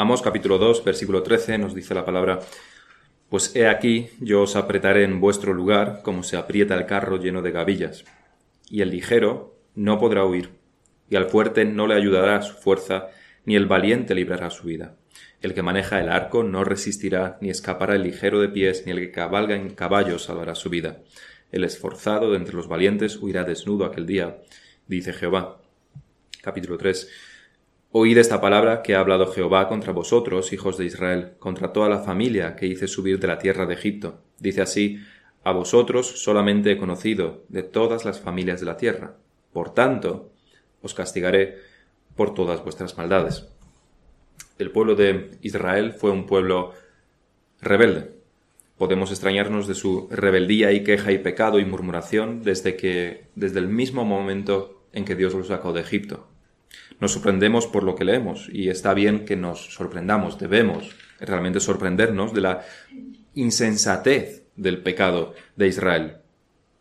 Amos capítulo 2, versículo 13 nos dice la palabra, Pues he aquí, yo os apretaré en vuestro lugar como se aprieta el carro lleno de gavillas, y el ligero no podrá huir, y al fuerte no le ayudará su fuerza, ni el valiente librará su vida. El que maneja el arco no resistirá, ni escapará el ligero de pies, ni el que cabalga en caballo salvará su vida. El esforzado de entre los valientes huirá desnudo aquel día, dice Jehová. Capítulo 3. Oíd esta palabra que ha hablado Jehová contra vosotros, hijos de Israel, contra toda la familia que hice subir de la tierra de Egipto. Dice así, a vosotros solamente he conocido de todas las familias de la tierra. Por tanto, os castigaré por todas vuestras maldades. El pueblo de Israel fue un pueblo rebelde. Podemos extrañarnos de su rebeldía y queja y pecado y murmuración desde que, desde el mismo momento en que Dios los sacó de Egipto. Nos sorprendemos por lo que leemos y está bien que nos sorprendamos, debemos realmente sorprendernos de la insensatez del pecado de Israel.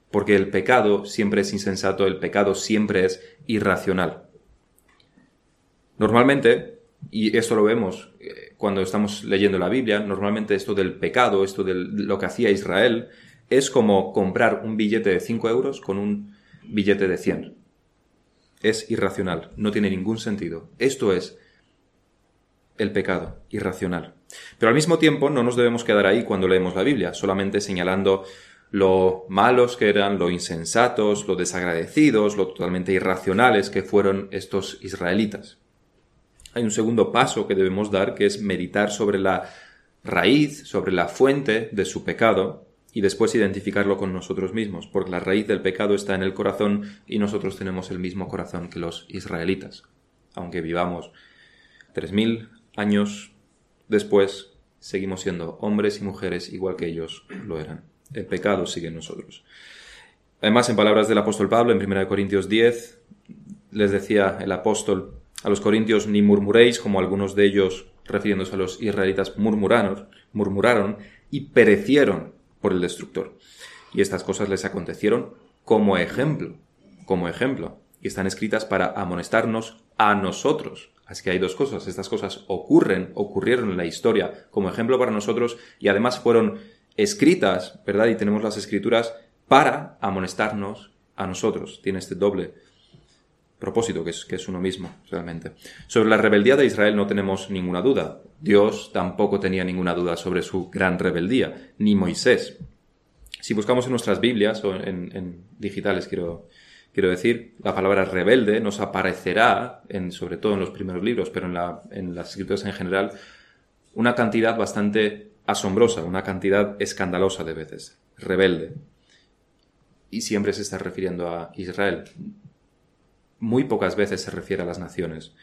Porque el pecado siempre es insensato, el pecado siempre es irracional. Normalmente, y esto lo vemos eh, cuando estamos leyendo la Biblia, normalmente esto del pecado, esto de lo que hacía Israel, es como comprar un billete de 5 euros con un billete de 100 es irracional, no tiene ningún sentido. Esto es el pecado, irracional. Pero al mismo tiempo no nos debemos quedar ahí cuando leemos la Biblia, solamente señalando lo malos que eran, lo insensatos, lo desagradecidos, lo totalmente irracionales que fueron estos israelitas. Hay un segundo paso que debemos dar, que es meditar sobre la raíz, sobre la fuente de su pecado, y después identificarlo con nosotros mismos, porque la raíz del pecado está en el corazón y nosotros tenemos el mismo corazón que los israelitas. Aunque vivamos tres mil años después, seguimos siendo hombres y mujeres igual que ellos lo eran. El pecado sigue en nosotros. Además, en palabras del apóstol Pablo, en 1 Corintios 10, les decía el apóstol a los corintios, ni murmuréis como algunos de ellos, refiriéndose a los israelitas, murmuraron, murmuraron y perecieron por el destructor. Y estas cosas les acontecieron como ejemplo, como ejemplo, y están escritas para amonestarnos a nosotros. Así que hay dos cosas, estas cosas ocurren, ocurrieron en la historia como ejemplo para nosotros y además fueron escritas, ¿verdad? Y tenemos las escrituras para amonestarnos a nosotros. Tiene este doble propósito, que es, que es uno mismo, realmente. Sobre la rebeldía de Israel no tenemos ninguna duda. Dios tampoco tenía ninguna duda sobre su gran rebeldía, ni Moisés. Si buscamos en nuestras Biblias, o en, digitales quiero, quiero decir, la palabra rebelde nos aparecerá, sobre todo en los primeros libros, pero en las escrituras en general, una cantidad bastante asombrosa, una cantidad escandalosa de veces. Rebelde. Y siempre se está refiriendo a Israel muy pocas veces se refiere a las naciones.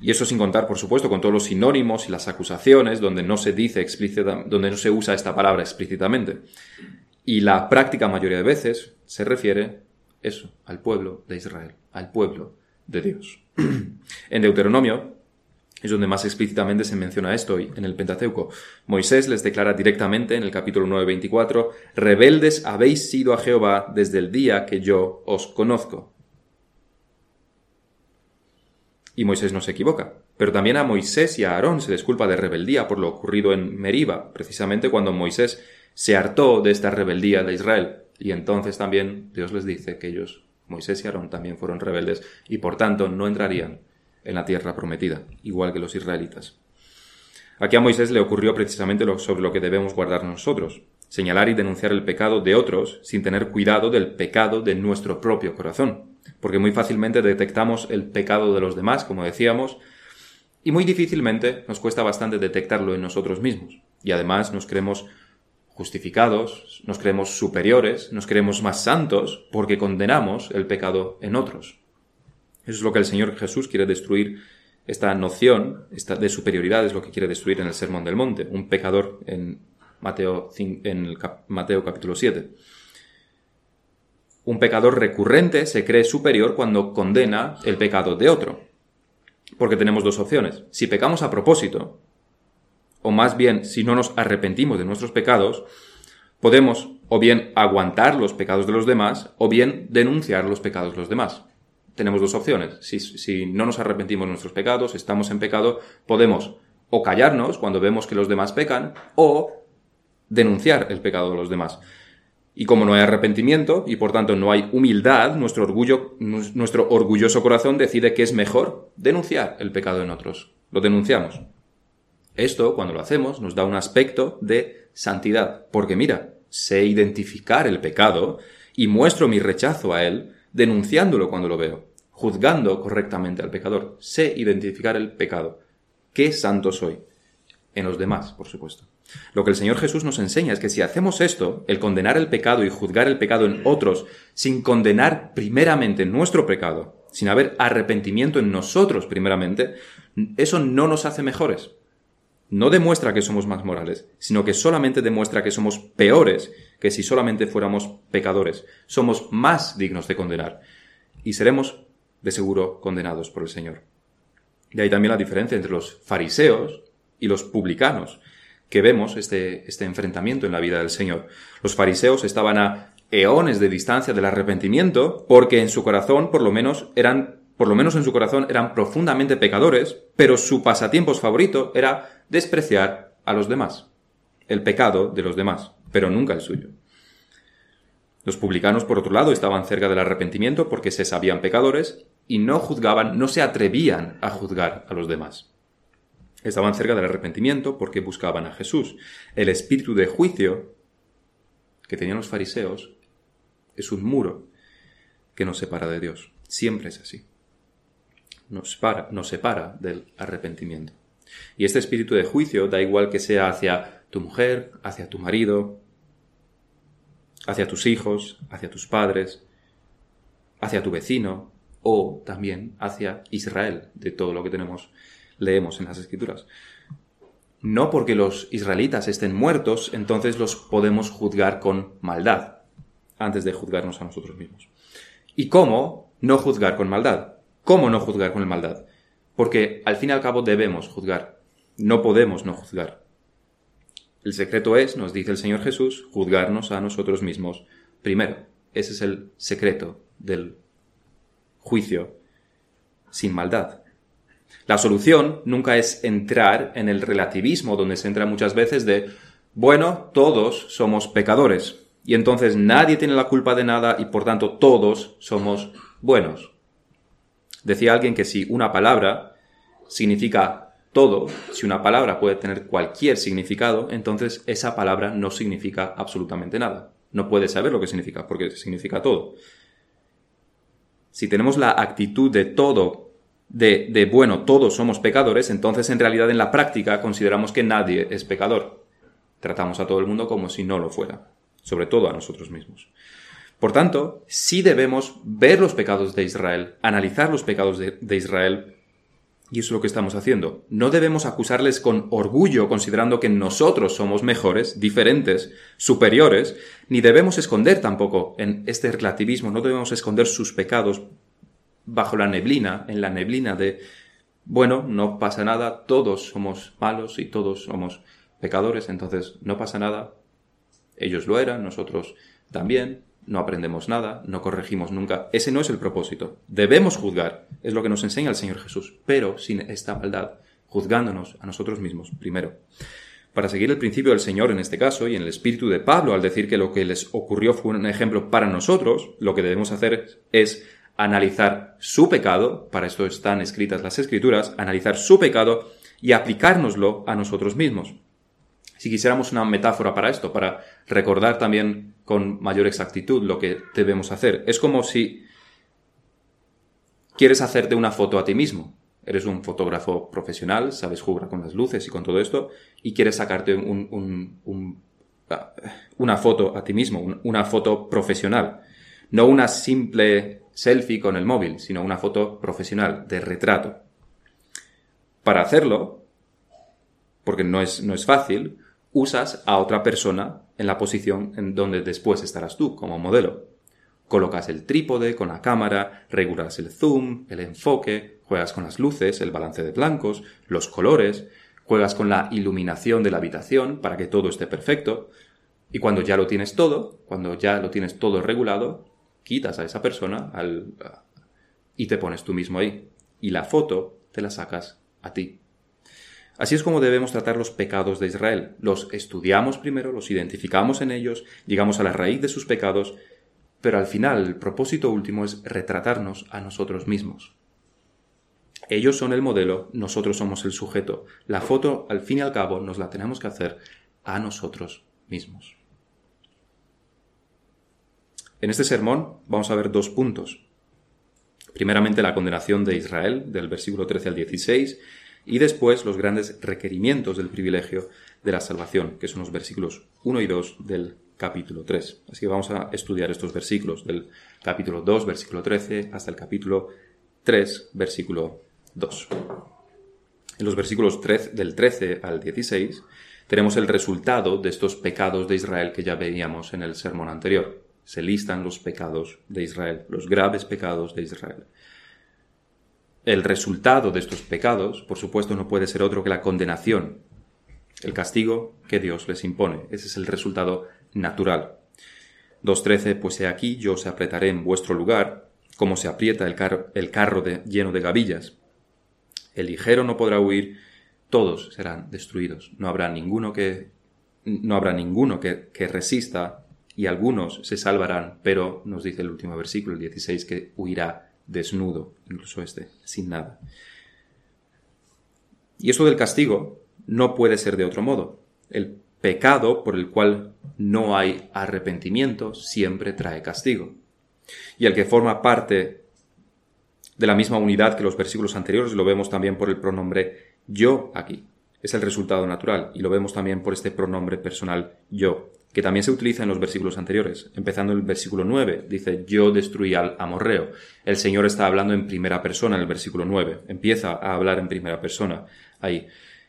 Y eso sin contar, por supuesto, con todos los sinónimos y las acusaciones donde no se dice explícita, donde no se usa esta palabra explícitamente. Y la práctica mayoría de veces se refiere eso, al pueblo de Israel, al pueblo de Dios. en Deuteronomio, es donde más explícitamente se menciona esto en el Pentateuco. Moisés les declara directamente en el capítulo 9:24, rebeldes habéis sido a Jehová desde el día que yo os conozco. Y Moisés no se equivoca. Pero también a Moisés y a Aarón se les culpa de rebeldía por lo ocurrido en Meriba, precisamente cuando Moisés se hartó de esta rebeldía de Israel. Y entonces también Dios les dice que ellos, Moisés y Aarón, también fueron rebeldes y por tanto no entrarían en la tierra prometida, igual que los israelitas. Aquí a Moisés le ocurrió precisamente lo, sobre lo que debemos guardar nosotros, señalar y denunciar el pecado de otros sin tener cuidado del pecado de nuestro propio corazón, porque muy fácilmente detectamos el pecado de los demás, como decíamos, y muy difícilmente nos cuesta bastante detectarlo en nosotros mismos, y además nos creemos justificados, nos creemos superiores, nos creemos más santos porque condenamos el pecado en otros. Eso es lo que el Señor Jesús quiere destruir, esta noción esta de superioridad es lo que quiere destruir en el Sermón del Monte, un pecador en Mateo, en Mateo capítulo 7. Un pecador recurrente se cree superior cuando condena el pecado de otro. Porque tenemos dos opciones. Si pecamos a propósito, o más bien si no nos arrepentimos de nuestros pecados, podemos o bien aguantar los pecados de los demás, o bien denunciar los pecados de los demás. Tenemos dos opciones. Si, no nos arrepentimos de nuestros pecados, estamos en pecado, podemos o callarnos cuando vemos que los demás pecan, o denunciar el pecado de los demás. Y como no hay arrepentimiento y por tanto no hay humildad, nuestro orgullo, nuestro orgulloso corazón decide que es mejor denunciar el pecado en otros. Lo denunciamos. Esto, cuando lo hacemos, nos da un aspecto de santidad, porque mira, sé identificar el pecado y muestro mi rechazo a él denunciándolo cuando lo veo, juzgando correctamente al pecador. Sé identificar el pecado. ¿Qué santo soy? En los demás, por supuesto. Lo que el Señor Jesús nos enseña es que si hacemos esto, el condenar el pecado y juzgar el pecado en otros, sin condenar primeramente nuestro pecado, sin haber arrepentimiento en nosotros primeramente, eso no nos hace mejores. No demuestra que somos más morales, sino que solamente demuestra que somos peores que si solamente fuéramos pecadores. Somos más dignos de condenar. Y seremos, de seguro, condenados por el Señor. Y hay también la diferencia entre los fariseos y los publicanos que vemos este, este enfrentamiento en la vida del Señor. Los fariseos estaban a eones de distancia del arrepentimiento porque en su corazón, por lo menos, eran, por lo menos en su corazón, eran profundamente pecadores, pero su pasatiempos favorito era despreciar a los demás. El pecado de los demás, pero nunca el suyo. Los publicanos, por otro lado, estaban cerca del arrepentimiento porque se sabían pecadores y no juzgaban, no se atrevían a juzgar a los demás. Estaban cerca del arrepentimiento porque buscaban a Jesús. El espíritu de juicio que tenían los fariseos es un muro que nos separa de Dios. Siempre es así. Nos, para, nos separa del arrepentimiento. Y este espíritu de juicio da igual que sea hacia tu mujer, hacia tu marido, hacia tus hijos, hacia tus padres, hacia tu vecino o también hacia Israel, de todo lo que tenemos leemos en las escrituras. No porque los israelitas estén muertos, entonces los podemos juzgar con maldad, antes de juzgarnos a nosotros mismos. ¿Y cómo no juzgar con maldad? ¿Cómo no juzgar con maldad? Porque al fin y al cabo debemos juzgar. No podemos no juzgar. El secreto es, nos dice el Señor Jesús, juzgarnos a nosotros mismos primero. Ese es el secreto del juicio sin maldad. La solución nunca es entrar en el relativismo donde se entra muchas veces de, bueno, todos somos pecadores y entonces nadie tiene la culpa de nada y por tanto todos somos buenos. Decía alguien que si una palabra significa todo, si una palabra puede tener cualquier significado, entonces esa palabra no significa absolutamente nada. No puedes saber lo que significa, porque significa todo. Si tenemos la actitud de todo de, bueno, todos somos pecadores, entonces en realidad en la práctica consideramos que nadie es pecador. Tratamos a todo el mundo como si no lo fuera, sobre todo a nosotros mismos. Por tanto, sí debemos ver los pecados de Israel, analizar los pecados de, de Israel, y eso es lo que estamos haciendo. No debemos acusarles con orgullo considerando que nosotros somos mejores, diferentes, superiores, ni debemos esconder tampoco en este relativismo, no debemos esconder sus pecados bajo la neblina, en la neblina de, bueno, no pasa nada, todos somos malos y todos somos pecadores, entonces no pasa nada, ellos lo eran, nosotros también, no aprendemos nada, no corregimos nunca. Ese no es el propósito. Debemos juzgar, es lo que nos enseña el Señor Jesús, pero sin esta maldad, juzgándonos a nosotros mismos primero. Para seguir el principio del Señor en este caso y en el espíritu de Pablo al decir que lo que les ocurrió fue un ejemplo para nosotros, lo que debemos hacer es analizar su pecado, para esto están escritas las escrituras, analizar su pecado y aplicárnoslo a nosotros mismos. Si quisiéramos una metáfora para esto, para recordar también con mayor exactitud lo que debemos hacer, es como si quieres hacerte una foto a ti mismo. Eres un fotógrafo profesional, sabes jugar con las luces y con todo esto, y quieres sacarte una foto a ti mismo, una foto profesional. No una simple selfie con el móvil, sino una foto profesional, de retrato. Para hacerlo, porque no es, no es fácil, usas a otra persona en la posición en donde después estarás tú como modelo. Colocas el trípode con la cámara, regulas el zoom, el enfoque, juegas con las luces, el balance de blancos, los colores, juegas con la iluminación de la habitación para que todo esté perfecto. Y cuando ya lo tienes todo, cuando ya lo tienes todo regulado, quitas a esa persona al, y te pones tú mismo ahí. Y la foto te la sacas a ti. Así es como debemos tratar los pecados de Israel. Los estudiamos primero, los identificamos en ellos, llegamos a la raíz de sus pecados, pero al final el propósito último es retratarnos a nosotros mismos. Ellos son el modelo, nosotros somos el sujeto. La foto, al fin y al cabo, nos la tenemos que hacer a nosotros mismos. En este sermón vamos a ver dos puntos. Primeramente la condenación de Israel, del versículo 13 al 16, y después los grandes requerimientos del privilegio de la salvación, que son los versículos 1 y 2 del capítulo 3. Así que vamos a estudiar estos versículos del capítulo 2, versículo 13, hasta el capítulo 3, versículo 2. En los versículos 3, del 13 al 16 tenemos el resultado de estos pecados de Israel que ya veíamos en el sermón anterior. Se listan los pecados de Israel, los graves pecados de Israel. El resultado de estos pecados, por supuesto, no puede ser otro que la condenación, el castigo que Dios les impone. Ese es el resultado natural. 2.13, pues he aquí, yo os apretaré en vuestro lugar, como se aprieta el, el carro lleno de gavillas. El ligero no podrá huir, todos serán destruidos. No habrá ninguno que, no habrá ninguno que, que resista, y algunos se salvarán, pero nos dice el último versículo, el 16, que huirá desnudo, incluso este, sin nada. Y eso del castigo no puede ser de otro modo. El pecado por el cual no hay arrepentimiento siempre trae castigo. Y el que forma parte de la misma unidad que los versículos anteriores lo vemos también por el pronombre yo aquí. Es el resultado natural y lo vemos también por este pronombre personal yo que también se utiliza en los versículos anteriores. Empezando el versículo 9, dice, yo destruí al amorreo. El Señor está hablando en primera persona en el versículo 9. Empieza a hablar en primera persona ahí.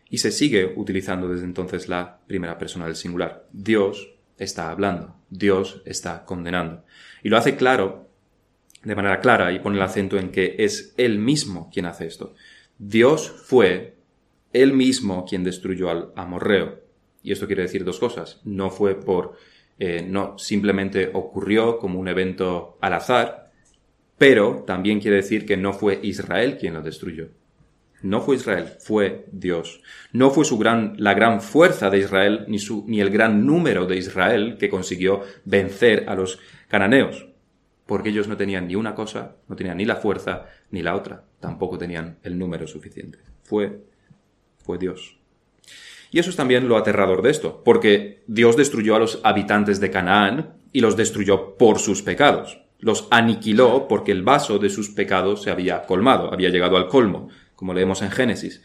Y se sigue utilizando desde entonces la primera persona del singular. Dios está hablando. Dios está condenando. Y lo hace claro, de manera clara, y pone el acento en que es Él mismo quien hace esto. Dios fue Él mismo quien destruyó al amorreo. Y esto quiere decir dos cosas. No fue por, eh, no simplemente ocurrió como un evento al azar, pero también quiere decir que no fue Israel quien lo destruyó. No fue Israel, fue Dios. No fue su gran, la gran fuerza de Israel, ni, su, ni el gran número de Israel que consiguió vencer a los cananeos. Porque ellos no tenían ni una cosa, no tenían ni la fuerza ni la otra. Tampoco tenían el número suficiente. Fue, fue Dios. Y eso es también lo aterrador de esto, porque Dios destruyó a los habitantes de Canaán y los destruyó por sus pecados. Los aniquiló porque el vaso de sus pecados se había colmado, había llegado al colmo, como leemos en Génesis.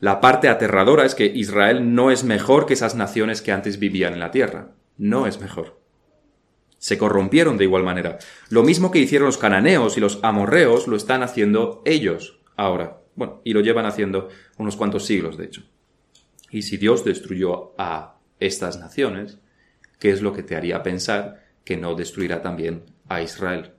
La parte aterradora es que Israel no es mejor que esas naciones que antes vivían en la tierra. No es mejor. Se corrompieron de igual manera. Lo mismo que hicieron los cananeos y los amorreos lo están haciendo ellos ahora. Bueno, y lo llevan haciendo unos cuantos siglos, de hecho. Y si Dios destruyó a estas naciones, ¿qué es lo que te haría pensar que no destruirá también a Israel?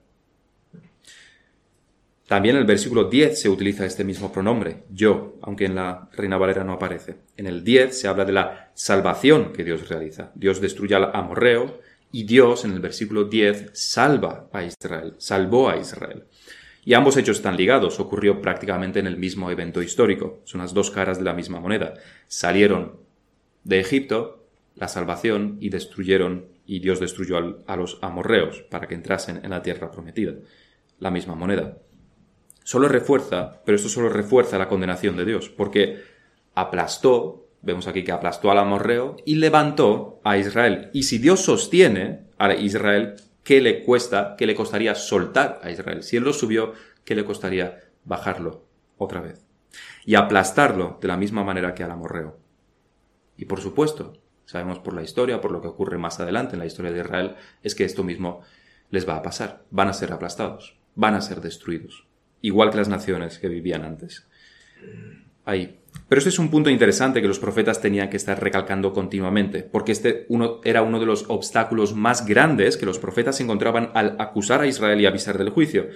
También en el versículo 10 se utiliza este mismo pronombre, yo, aunque en la Reina Valera no aparece. En el 10 se habla de la salvación que Dios realiza. Dios destruye al amorreo y Dios en el versículo 10 salva a Israel, salvó a Israel. Y ambos hechos están ligados, ocurrió prácticamente en el mismo evento histórico, son las dos caras de la misma moneda. Salieron de Egipto, la salvación, y destruyeron, y Dios destruyó a los amorreos para que entrasen en la tierra prometida. La misma moneda. Solo refuerza, pero esto solo refuerza la condenación de Dios, porque aplastó, vemos aquí que aplastó al amorreo y levantó a Israel. Y si Dios sostiene a Israel, ¿qué le cuesta, qué le costaría soltar a Israel? Si él lo subió, ¿qué le costaría bajarlo otra vez? Y aplastarlo de la misma manera que al amorreo. Y por supuesto, sabemos por la historia, por lo que ocurre más adelante en la historia de Israel, es que esto mismo les va a pasar. Van a ser aplastados, van a ser destruidos. Igual que las naciones que vivían antes. Ahí. Pero este es un punto interesante que los profetas tenían que estar recalcando continuamente, porque este era uno de los obstáculos más grandes que los profetas encontraban al acusar a Israel y avisar del juicio.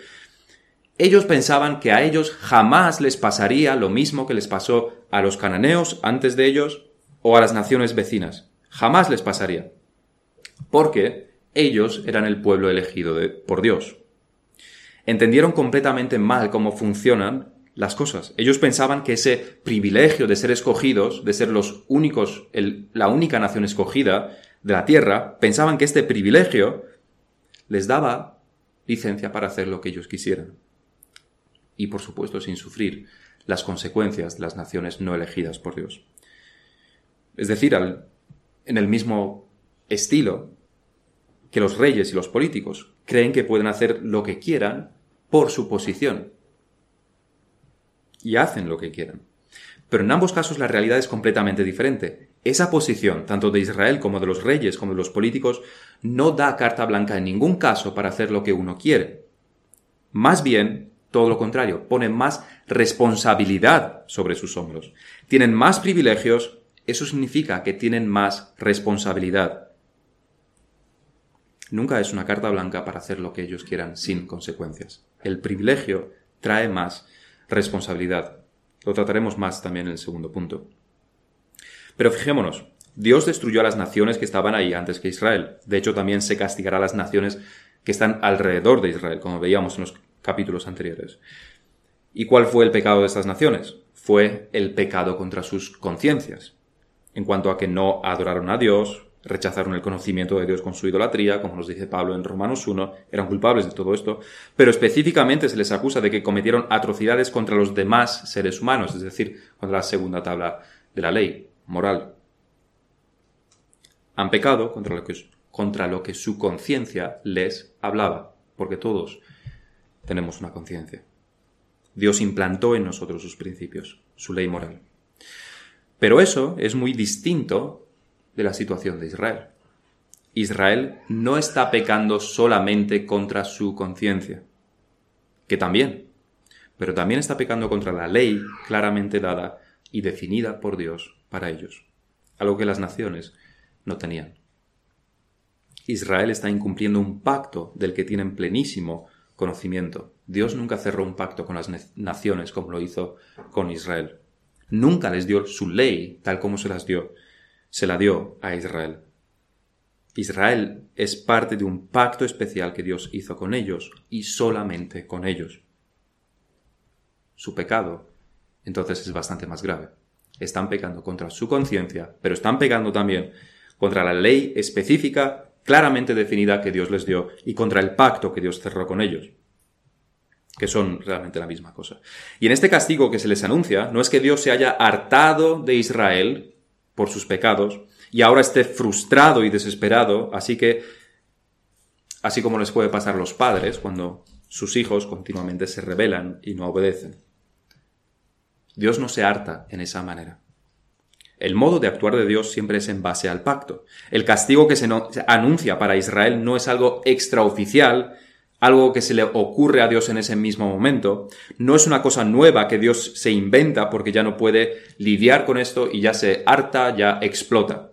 Ellos pensaban que a ellos jamás les pasaría lo mismo que les pasó a los cananeos antes de ellos o a las naciones vecinas. Jamás les pasaría. Porque ellos eran el pueblo elegido por Dios. Entendieron completamente mal cómo funcionan las cosas. Ellos pensaban que ese privilegio de ser escogidos, de ser los únicos, la única nación escogida de la tierra, pensaban que este privilegio les daba licencia para hacer lo que ellos quisieran. Y por supuesto sin sufrir las consecuencias de las naciones no elegidas por Dios. Es decir, en el mismo estilo que los reyes y los políticos creen que pueden hacer lo que quieran por su posición. Y hacen lo que quieran. Pero en ambos casos la realidad es completamente diferente. Esa posición, tanto de Israel como de los reyes, como de los políticos, no da carta blanca en ningún caso para hacer lo que uno quiere. Más bien, todo lo contrario, pone más responsabilidad sobre sus hombros. Tienen más privilegios, eso significa que tienen más responsabilidad. Nunca es una carta blanca para hacer lo que ellos quieran sin consecuencias. El privilegio trae más responsabilidad. Lo trataremos más también en el segundo punto. Pero fijémonos, Dios destruyó a las naciones que estaban ahí antes que Israel. De hecho, también se castigará a las naciones que están alrededor de Israel, como veíamos en los capítulos anteriores. ¿Y cuál fue el pecado de estas naciones? Fue el pecado contra sus conciencias. En cuanto a que no adoraron a Dios, rechazaron el conocimiento de Dios con su idolatría, como nos dice Pablo en Romanos 1, eran culpables de todo esto, pero específicamente se les acusa de que cometieron atrocidades contra los demás seres humanos, es decir, contra la segunda tabla de la ley moral. Han pecado contra lo que, contra lo que su conciencia les hablaba, porque todos tenemos una conciencia. Dios implantó en nosotros sus principios, su ley moral. Pero eso es muy distinto de la situación de Israel. Israel no está pecando solamente contra su conciencia, que también, pero también está pecando contra la ley claramente dada y definida por Dios para ellos, algo que las naciones no tenían. Israel está incumpliendo un pacto del que tienen plenísimo conocimiento. Dios nunca cerró un pacto con las naciones como lo hizo con Israel. Nunca les dio su ley tal como se las dio. Se la dio a Israel. Israel es parte de un pacto especial que Dios hizo con ellos y solamente con ellos. Su pecado entonces es bastante más grave. Están pecando contra su conciencia, pero están pecando también contra la ley específica, claramente definida que Dios les dio y contra el pacto que Dios cerró con ellos que son realmente la misma cosa. Y en este castigo que se les anuncia, no es que Dios se haya hartado de Israel por sus pecados y ahora esté frustrado y desesperado, así que, así como les puede pasar a los padres cuando sus hijos continuamente se rebelan y no obedecen. Dios no se harta en esa manera. El modo de actuar de Dios siempre es en base al pacto. El castigo que se, anuncia para Israel no es algo extraoficial, algo que se le ocurre a Dios en ese mismo momento. No es una cosa nueva que Dios se inventa porque ya no puede lidiar con esto y ya se harta, ya explota.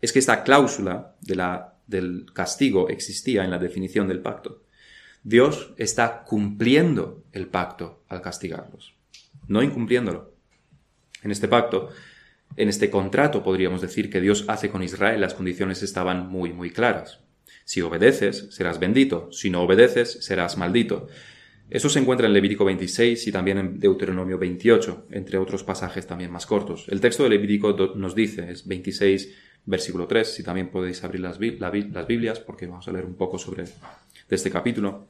Es que esta cláusula de la, del castigo existía en la definición del pacto. Dios está cumpliendo el pacto al castigarlos, no incumpliéndolo. En este pacto, en este contrato podríamos decir que Dios hace con Israel las condiciones estaban muy, muy claras. Si obedeces, serás bendito. Si no obedeces, serás maldito. Eso se encuentra en Levítico 26 y también en Deuteronomio 28, entre otros pasajes también más cortos. El texto de Levítico nos dice, es 26, versículo 3, si también podéis abrir las, las Biblias, porque vamos a leer un poco sobre este capítulo.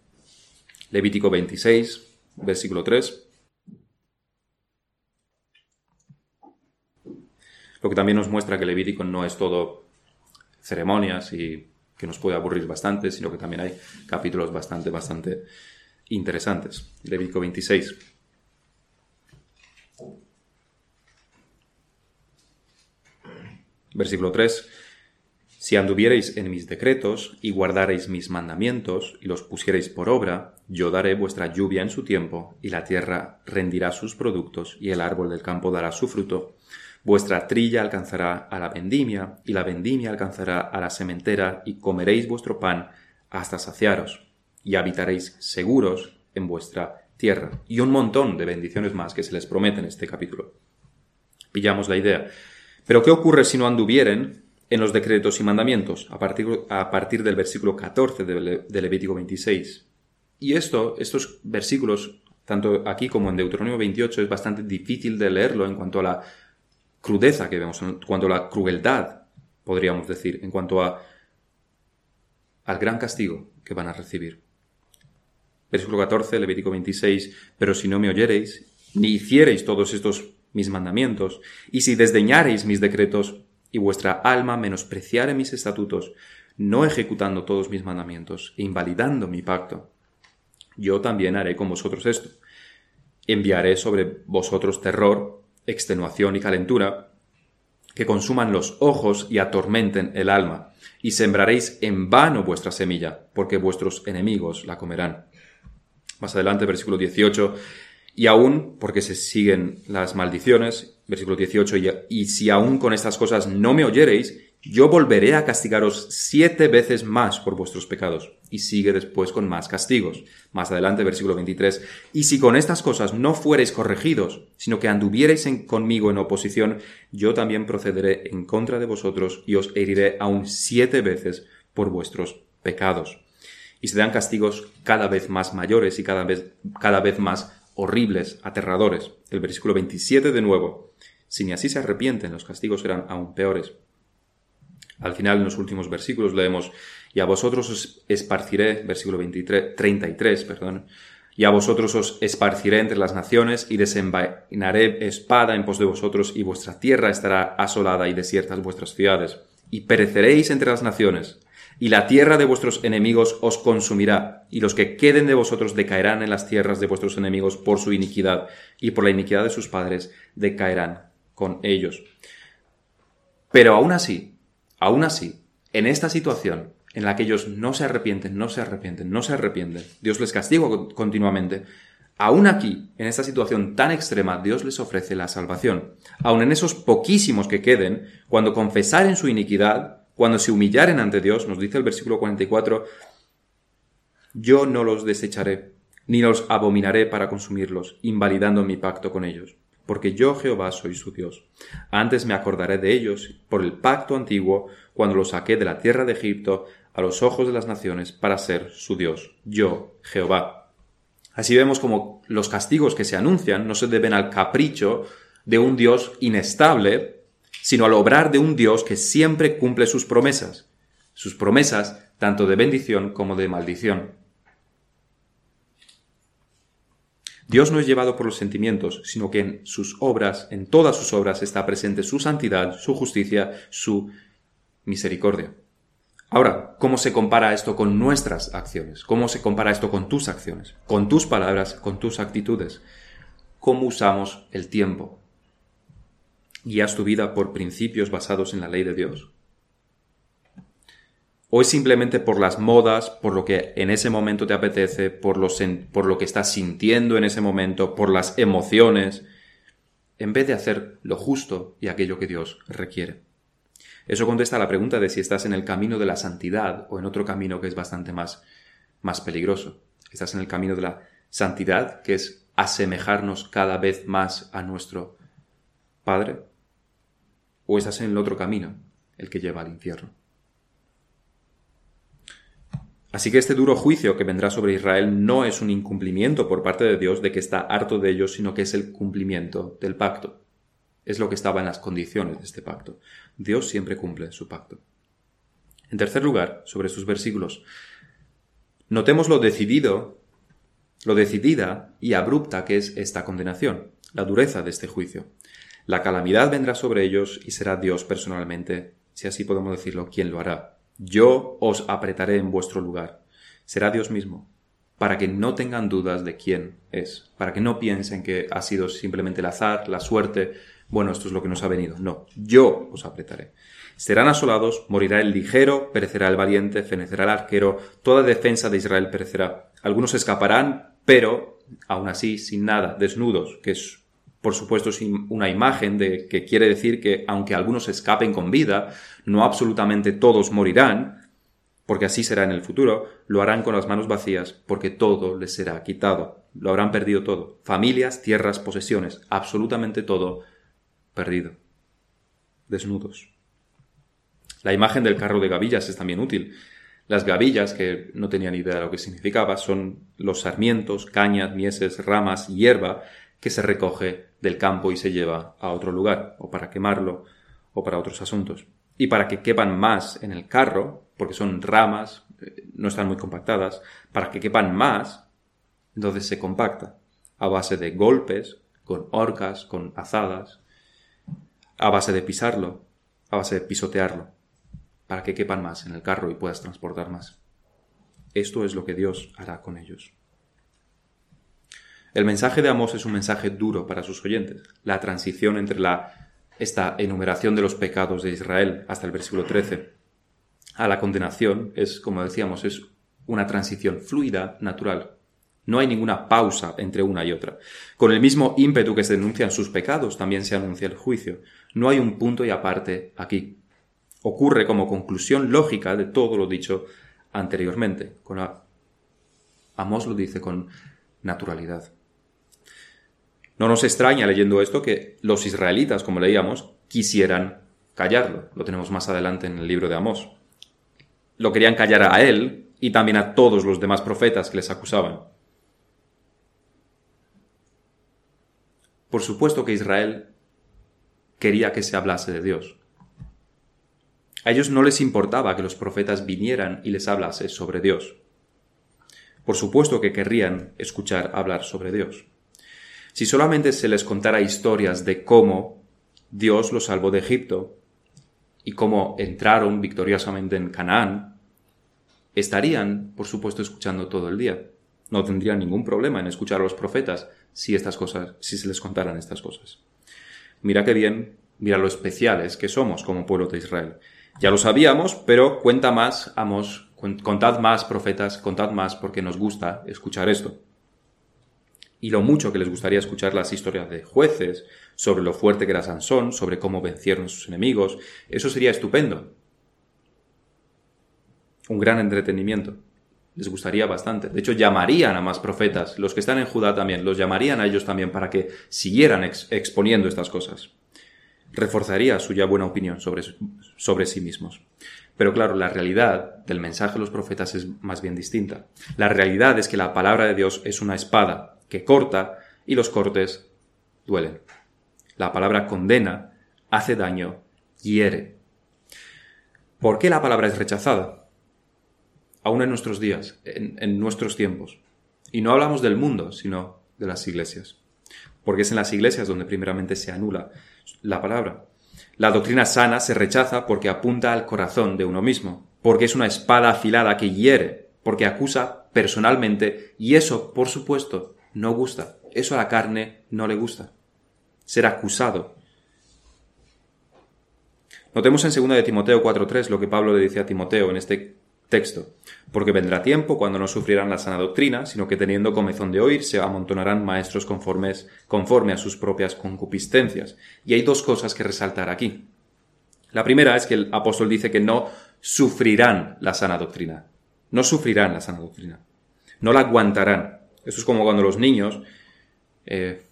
Levítico 26, versículo 3. Lo que también nos muestra que Levítico no es todo ceremonias y que nos puede aburrir bastante, sino que también hay capítulos bastante, bastante interesantes. Levítico 26. Versículo 3. Si anduviereis en mis decretos y guardareis mis mandamientos y los pusiereis por obra, yo daré vuestra lluvia en su tiempo, y la tierra rendirá sus productos, y el árbol del campo dará su fruto, Vuestra trilla alcanzará a la vendimia, y la vendimia alcanzará a la sementera, y comeréis vuestro pan hasta saciaros, y habitaréis seguros en vuestra tierra. Y un montón de bendiciones más que se les prometen en este capítulo. Pillamos la idea. Pero ¿qué ocurre si no anduvieren en los decretos y mandamientos? A partir, a partir del versículo 14 de, de Levítico 26. Y esto, estos versículos, tanto aquí como en Deuteronomio 28, es bastante difícil de leerlo en cuanto a la crudeza que vemos, en cuanto a la crueldad, podríamos decir, en cuanto a al gran castigo que van a recibir. Versículo 14, Levítico 26, pero si no me oyereis, ni hiciereis todos estos mis mandamientos, y si desdeñareis mis decretos, y vuestra alma menospreciare mis estatutos, no ejecutando todos mis mandamientos, e invalidando mi pacto, yo también haré con vosotros esto. Enviaré sobre vosotros terror, extenuación y calentura, que consuman los ojos y atormenten el alma, y sembraréis en vano vuestra semilla, porque vuestros enemigos la comerán. Más adelante, versículo 18, y aún, porque se siguen las maldiciones, versículo 18, y, y si aún con estas cosas no me oyereis, yo volveré a castigaros siete veces más por vuestros pecados. Y sigue después con más castigos. Más adelante, versículo 23. Y si con estas cosas no fuereis corregidos, sino que anduviereis conmigo en oposición, yo también procederé en contra de vosotros y os heriré aún siete veces por vuestros pecados. Y se dan castigos cada vez más mayores y cada vez, cada vez más horribles, aterradores. El versículo 27 de nuevo. Si ni así se arrepienten, los castigos serán aún peores. Al final, en los últimos versículos, leemos, y a vosotros os esparciré, versículo 23, 33, perdón, y a vosotros os esparciré entre las naciones y desenvainaré espada en pos de vosotros y vuestra tierra estará asolada y desiertas vuestras ciudades. Y pereceréis entre las naciones, y la tierra de vuestros enemigos os consumirá, y los que queden de vosotros decaerán en las tierras de vuestros enemigos por su iniquidad, y por la iniquidad de sus padres decaerán con ellos. Pero aún así, Aún así, en esta situación en la que ellos no se arrepienten, no se arrepienten, no se arrepienten, Dios les castiga continuamente, aún aquí, en esta situación tan extrema, Dios les ofrece la salvación. Aún en esos poquísimos que queden, cuando confesaren su iniquidad, cuando se humillaren ante Dios, nos dice el versículo 44, yo no los desecharé, ni los abominaré para consumirlos, invalidando mi pacto con ellos porque yo Jehová soy su Dios. Antes me acordaré de ellos por el pacto antiguo, cuando los saqué de la tierra de Egipto a los ojos de las naciones para ser su Dios, yo Jehová. Así vemos como los castigos que se anuncian no se deben al capricho de un Dios inestable, sino al obrar de un Dios que siempre cumple sus promesas, sus promesas tanto de bendición como de maldición. Dios no es llevado por los sentimientos, sino que en sus obras, en todas sus obras, está presente su santidad, su justicia, su misericordia. Ahora, ¿cómo se compara esto con nuestras acciones? ¿Cómo se compara esto con tus acciones? Con tus palabras, con tus actitudes. ¿Cómo usamos el tiempo? ¿Guías tu vida por principios basados en la ley de Dios? O es simplemente por las modas, por lo que en ese momento te apetece, por, por lo que estás sintiendo en ese momento, por las emociones, en vez de hacer lo justo y aquello que Dios requiere. Eso contesta a la pregunta de si estás en el camino de la santidad o en otro camino que es bastante más, más peligroso. ¿Estás en el camino de la santidad, que es asemejarnos cada vez más a nuestro Padre? ¿O estás en el otro camino, el que lleva al infierno? Así que este duro juicio que vendrá sobre Israel no es un incumplimiento por parte de Dios de que está harto de ellos, sino que es el cumplimiento del pacto. Es lo que estaba en las condiciones de este pacto. Dios siempre cumple su pacto. En tercer lugar, sobre sus versículos, notemos lo decidido, lo decidida y abrupta que es esta condenación, la dureza de este juicio. La calamidad vendrá sobre ellos y será Dios personalmente, si así podemos decirlo, quien lo hará. Yo os apretaré en vuestro lugar. Será Dios mismo, para que no tengan dudas de quién es, para que no piensen que ha sido simplemente el azar, la suerte, bueno, esto es lo que nos ha venido. No, yo os apretaré. Serán asolados, morirá el ligero, perecerá el valiente, fenecerá el arquero, toda defensa de Israel perecerá. Algunos escaparán, pero aún así sin nada, desnudos, que es por supuesto es una imagen de que quiere decir que aunque algunos escapen con vida, no absolutamente todos morirán, porque así será en el futuro, lo harán con las manos vacías, porque todo les será quitado, lo habrán perdido todo, familias, tierras, posesiones, absolutamente todo perdido, desnudos. La imagen del carro de gavillas es también útil. Las gavillas, que no tenían idea de lo que significaba, son los sarmientos, cañas, mieses, ramas, hierba que se recoge del campo y se lleva a otro lugar, o para quemarlo, o para otros asuntos. Y para que quepan más en el carro, porque son ramas, eh, no están muy compactadas, para que quepan más, entonces se compacta a base de golpes, con horcas, con azadas, a base de pisarlo, a base de pisotearlo, para que quepan más en el carro y puedas transportar más. Esto es lo que Dios hará con ellos. El mensaje de Amós es un mensaje duro para sus oyentes. La transición entre la, esta enumeración de los pecados de Israel hasta el versículo 13 a la condenación es, como decíamos, es una transición fluida, natural. No hay ninguna pausa entre una y otra. Con el mismo ímpetu que se denuncian sus pecados, también se anuncia el juicio. No hay un punto y aparte aquí. Ocurre como conclusión lógica de todo lo dicho anteriormente. Amos lo dice con naturalidad. No nos extraña leyendo esto que los israelitas, como leíamos, quisieran callarlo. Lo tenemos más adelante en el libro de Amós. Lo querían callar a él y también a todos los demás profetas que les acusaban. Por supuesto que Israel quería que se hablase de Dios. A ellos no les importaba que los profetas vinieran y les hablase sobre Dios. Por supuesto que querrían escuchar hablar sobre Dios. Si solamente se les contara historias de cómo Dios los salvó de Egipto y cómo entraron victoriosamente en Canaán, estarían, por supuesto, escuchando todo el día. No tendrían ningún problema en escuchar a los profetas si estas cosas, si se les contaran estas cosas. Mira qué bien, mira lo especiales que somos como pueblo de Israel. Ya lo sabíamos, pero cuenta más, amos, contad más, profetas, contad más porque nos gusta escuchar esto. Y lo mucho que les gustaría escuchar las historias de jueces, sobre lo fuerte que era Sansón, sobre cómo vencieron sus enemigos, eso sería estupendo. Un gran entretenimiento les gustaría bastante. De hecho, llamarían a más profetas, los que están en Judá también, los llamarían a ellos también para que siguieran exponiendo estas cosas. Reforzaría su ya buena opinión sobre, sobre sí mismos. Pero claro, la realidad del mensaje de los profetas es más bien distinta. La realidad es que la palabra de Dios es una espada que corta y los cortes duelen. La palabra condena, hace daño, hiere. ¿Por qué la palabra es rechazada? aún en nuestros días, en, nuestros tiempos. Y no hablamos del mundo, sino de las iglesias. Porque es en las iglesias donde primeramente se anula la palabra. La doctrina sana se rechaza porque apunta al corazón de uno mismo, porque es una espada afilada que hiere, porque acusa personalmente y eso, por supuesto, no gusta. Eso a la carne no le gusta. Ser acusado. Notemos en 2 de Timoteo 4.3 lo que Pablo le dice a Timoteo en este Texto. Porque vendrá tiempo cuando no sufrirán la sana doctrina, sino que teniendo comezón de oír, se amontonarán maestros conformes, conforme a sus propias concupiscencias. Y hay dos cosas que resaltar aquí. La primera es que el apóstol dice que no sufrirán la sana doctrina. No sufrirán la sana doctrina. No la aguantarán. Eso es como cuando los niños eh,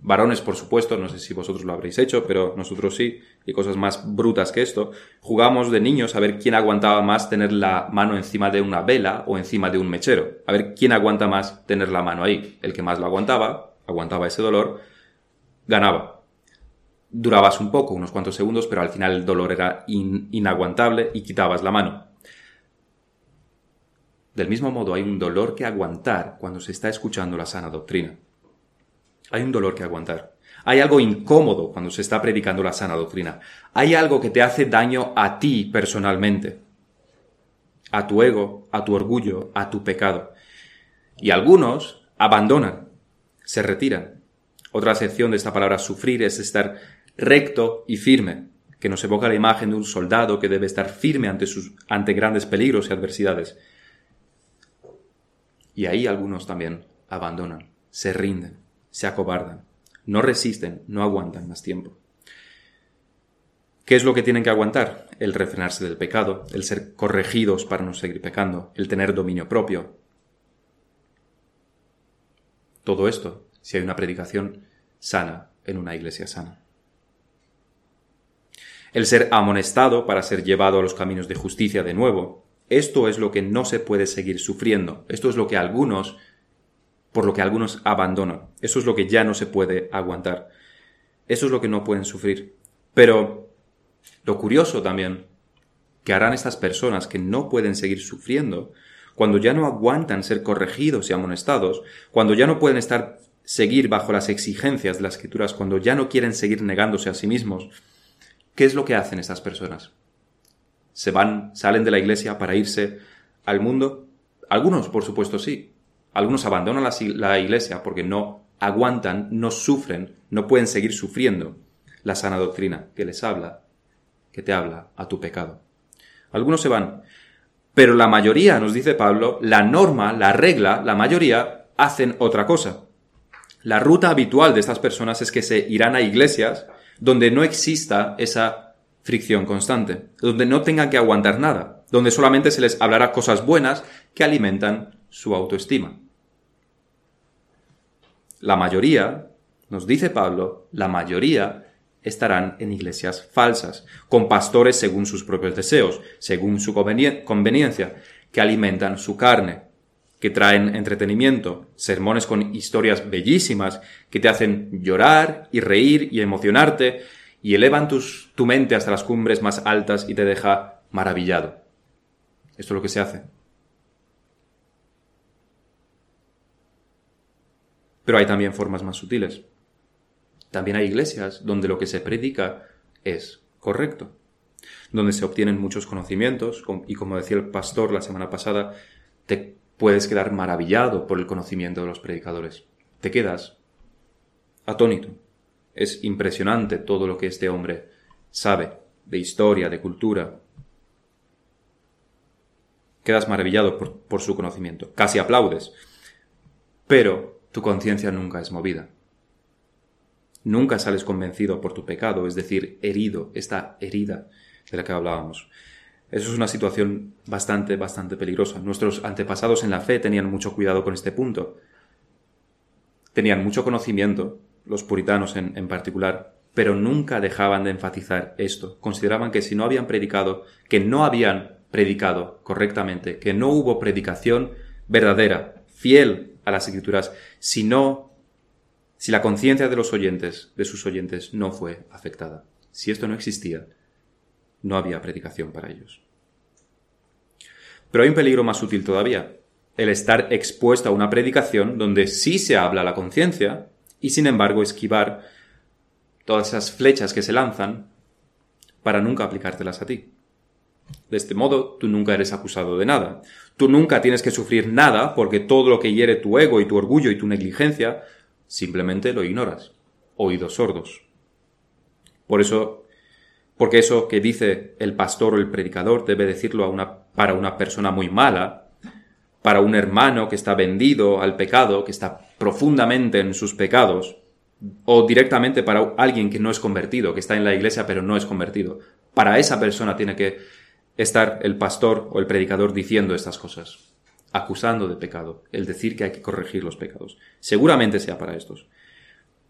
varones por supuesto, no sé si vosotros lo habréis hecho, pero nosotros sí, y cosas más brutas que esto, jugamos de niños a ver quién aguantaba más tener la mano encima de una vela o encima de un mechero, a ver quién aguanta más tener la mano ahí. El que más lo aguantaba, aguantaba ese dolor, ganaba. Durabas un poco, unos cuantos segundos, pero al final el dolor era inaguantable y quitabas la mano. Del mismo modo, hay un dolor que aguantar cuando se está escuchando la sana doctrina. Hay un dolor que aguantar. Hay algo incómodo cuando se está predicando la sana doctrina. Hay algo que te hace daño a ti personalmente. A tu ego, a tu orgullo, a tu pecado. Y algunos abandonan, se retiran. Otra acepción de esta palabra sufrir es estar recto y firme, que nos evoca la imagen de un soldado que debe estar firme ante, sus, ante grandes peligros y adversidades. Y ahí algunos también abandonan, se rinden se acobardan, no resisten, no aguantan más tiempo. ¿Qué es lo que tienen que aguantar? El refrenarse del pecado, el ser corregidos para no seguir pecando, el tener dominio propio. Todo esto si hay una predicación sana en una iglesia sana. El ser amonestado para ser llevado a los caminos de justicia de nuevo, Esto es lo que no se puede seguir sufriendo. Esto es lo que algunos, por lo que algunos abandonan. Eso es lo que ya no se puede aguantar. Eso es lo que no pueden sufrir. Pero lo curioso también que harán estas personas que no pueden seguir sufriendo, cuando ya no aguantan ser corregidos y amonestados, cuando ya no pueden estar seguir bajo las exigencias de las escrituras, cuando ya no quieren seguir negándose a sí mismos, ¿qué es lo que hacen estas personas? ¿Se van, salen de la iglesia para irse al mundo? Algunos, por supuesto, sí. Algunos abandonan la, iglesia porque no aguantan, no sufren, no pueden seguir sufriendo la sana doctrina que les habla, que te habla a tu pecado. Algunos se van. Pero la mayoría, nos dice Pablo, la norma, la regla, la mayoría hacen otra cosa. La ruta habitual de estas personas es que se irán a iglesias donde no exista esa fricción constante, donde no tengan que aguantar nada, donde solamente se les hablará cosas buenas que alimentan su autoestima. La mayoría, nos dice Pablo, la mayoría estarán en iglesias falsas, con pastores según sus propios deseos, según su conveniencia, que alimentan su carne, que traen entretenimiento, sermones con historias bellísimas, que te hacen llorar y reír y emocionarte, y elevan tu mente hasta las cumbres más altas y te deja maravillado. Esto es lo que se hace. Pero hay también formas más sutiles. También hay iglesias donde lo que se predica es correcto, donde se obtienen muchos conocimientos y como decía el pastor la semana pasada, te puedes quedar maravillado por el conocimiento de los predicadores. Te quedas atónito. Es impresionante todo lo que este hombre sabe de historia, de cultura. Quedas maravillado por, su conocimiento. Casi aplaudes. Pero tu conciencia nunca es movida. Nunca sales convencido por tu pecado, es decir, herido, esta herida de la que hablábamos. Eso es una situación bastante, bastante peligrosa. Nuestros antepasados en la fe tenían mucho cuidado con este punto. Tenían mucho conocimiento, los puritanos en, en particular, pero nunca dejaban de enfatizar esto. Consideraban que si no habían predicado, que no habían predicado correctamente, que no hubo predicación verdadera, fiel a las escrituras, si no si la conciencia de los oyentes, de sus oyentes, no fue afectada. Si esto no existía, no había predicación para ellos. Pero hay un peligro más sutil todavía, el estar expuesto a una predicación donde sí se habla la conciencia y sin embargo esquivar todas esas flechas que se lanzan para nunca aplicártelas a ti. De este modo, tú nunca eres acusado de nada. Tú nunca tienes que sufrir nada porque todo lo que hiere tu ego y tu orgullo y tu negligencia simplemente lo ignoras. Oídos sordos. Por eso, porque eso que dice el pastor o el predicador debe decirlo una, para una persona muy mala, para un hermano que está vendido al pecado, que está profundamente en sus pecados, o directamente para alguien que no es convertido, que está en la iglesia pero no es convertido. Para esa persona tiene que estar el pastor o el predicador diciendo estas cosas acusando de pecado, el decir que hay que corregir los pecados. Seguramente sea para estos.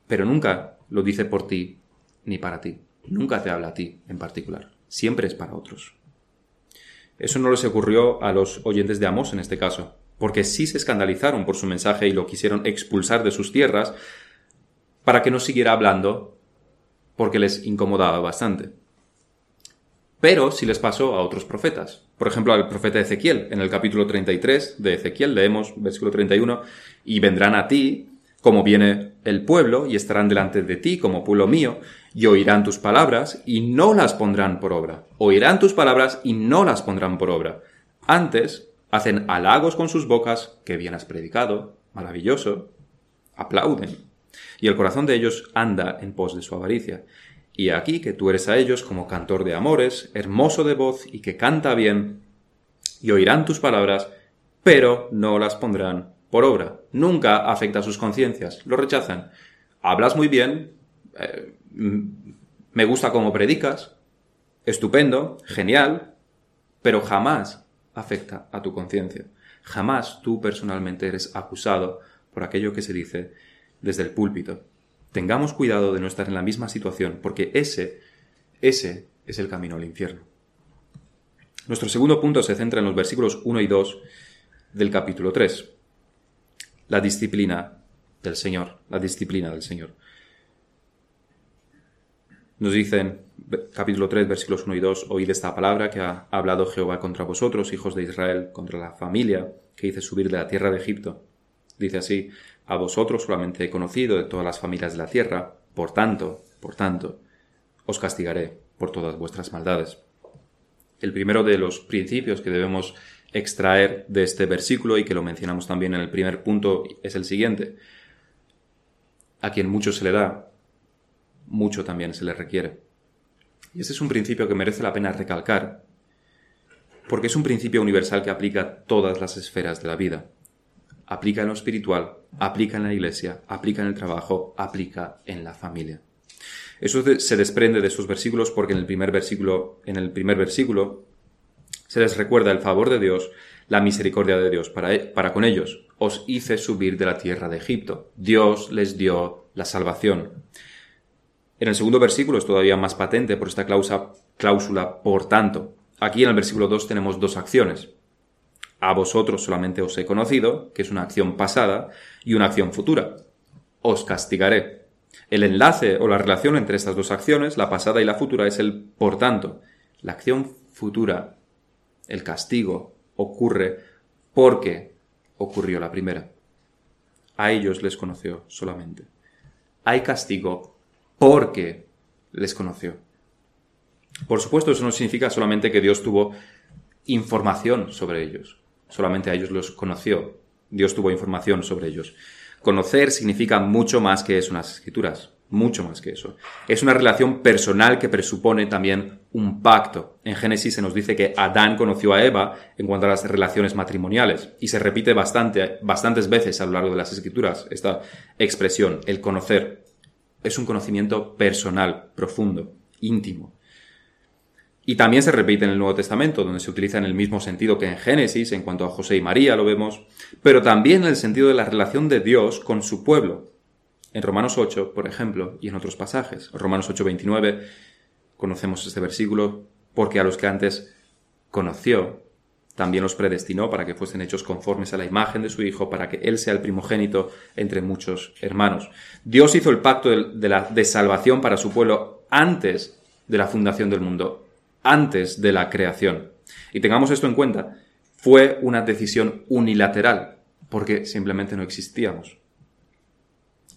Pero nunca lo dice por ti ni para ti. Nunca te habla a ti en particular. Siempre es para otros. Eso no les ocurrió a los oyentes de Amos en este caso, porque sí se escandalizaron por su mensaje y lo quisieron expulsar de sus tierras para que no siguiera hablando porque les incomodaba bastante. Pero sí les pasó a otros profetas. Por ejemplo, al profeta Ezequiel. En el capítulo 33 de Ezequiel leemos, versículo 31, y vendrán a ti como viene el pueblo, y estarán delante de ti como pueblo mío, y oirán tus palabras, y no las pondrán por obra. Oirán tus palabras, y no las pondrán por obra. Antes, hacen halagos con sus bocas, que bien has predicado, maravilloso, aplauden. Y el corazón de ellos anda en pos de su avaricia. Y aquí que tú eres a ellos como cantor de amores, hermoso de voz y que canta bien, y oirán tus palabras, pero no las pondrán por obra. Nunca afecta a sus conciencias, lo rechazan. Hablas muy bien, eh, me gusta cómo predicas, estupendo, genial, pero jamás afecta a tu conciencia. Jamás tú personalmente eres acusado por aquello que se dice desde el púlpito. Tengamos cuidado de no estar en la misma situación, porque ese, ese es el camino al infierno. Nuestro segundo punto se centra en los versículos 1 y 2 del capítulo 3. La disciplina del Señor, la disciplina del Señor. Nos dicen, capítulo 3, versículos 1 y 2, oíd esta palabra que ha hablado Jehová contra vosotros, hijos de Israel, contra la familia que hice subir de la tierra de Egipto. Dice así, a vosotros solamente he conocido de todas las familias de la tierra, por tanto, por tanto, os castigaré por todas vuestras maldades. El primero de los principios que debemos extraer de este versículo y que lo mencionamos también en el primer punto es el siguiente. A quien mucho se le da, mucho también se le requiere. Y este es un principio que merece la pena recalcar, porque es un principio universal que aplica a todas las esferas de la vida. Aplica en lo espiritual, aplica en la iglesia, aplica en el trabajo, aplica en la familia. Eso se desprende de esos versículos porque en el primer versículo, en el primer versículo se les recuerda el favor de Dios, la misericordia de Dios para, e, para con ellos. Os hice subir de la tierra de Egipto. Dios les dio la salvación. En el segundo versículo es todavía más patente por esta cláusula, por tanto. Aquí en el versículo 2 tenemos dos acciones. A vosotros solamente os he conocido, que es una acción pasada, y una acción futura. Os castigaré. El enlace o la relación entre estas dos acciones, la pasada y la futura, es el por tanto. La acción futura, el castigo, ocurre porque ocurrió la primera. A ellos les conoció solamente. Hay castigo porque les conoció. Por supuesto, eso no significa solamente que Dios tuvo información sobre ellos. Solamente a ellos los conoció. Dios tuvo información sobre ellos. Conocer significa mucho más que eso en las escrituras, mucho más que eso. Es una relación personal que presupone también un pacto. En Génesis se nos dice que Adán conoció a Eva en cuanto a las relaciones matrimoniales y se repite bastante, bastantes veces a lo largo de las escrituras esta expresión, el conocer. Es un conocimiento personal, profundo, íntimo. Y también se repite en el Nuevo Testamento, donde se utiliza en el mismo sentido que en Génesis, en cuanto a José y María lo vemos, pero también en el sentido de la relación de Dios con su pueblo. En Romanos 8, por ejemplo, y en otros pasajes. Romanos 8, 29, conocemos este versículo, porque a los que antes conoció, también los predestinó para que fuesen hechos conformes a la imagen de su Hijo, para que Él sea el primogénito entre muchos hermanos. Dios hizo el pacto de, salvación para su pueblo antes de la fundación del mundo antes de la creación. Y tengamos esto en cuenta, fue una decisión unilateral, porque simplemente no existíamos.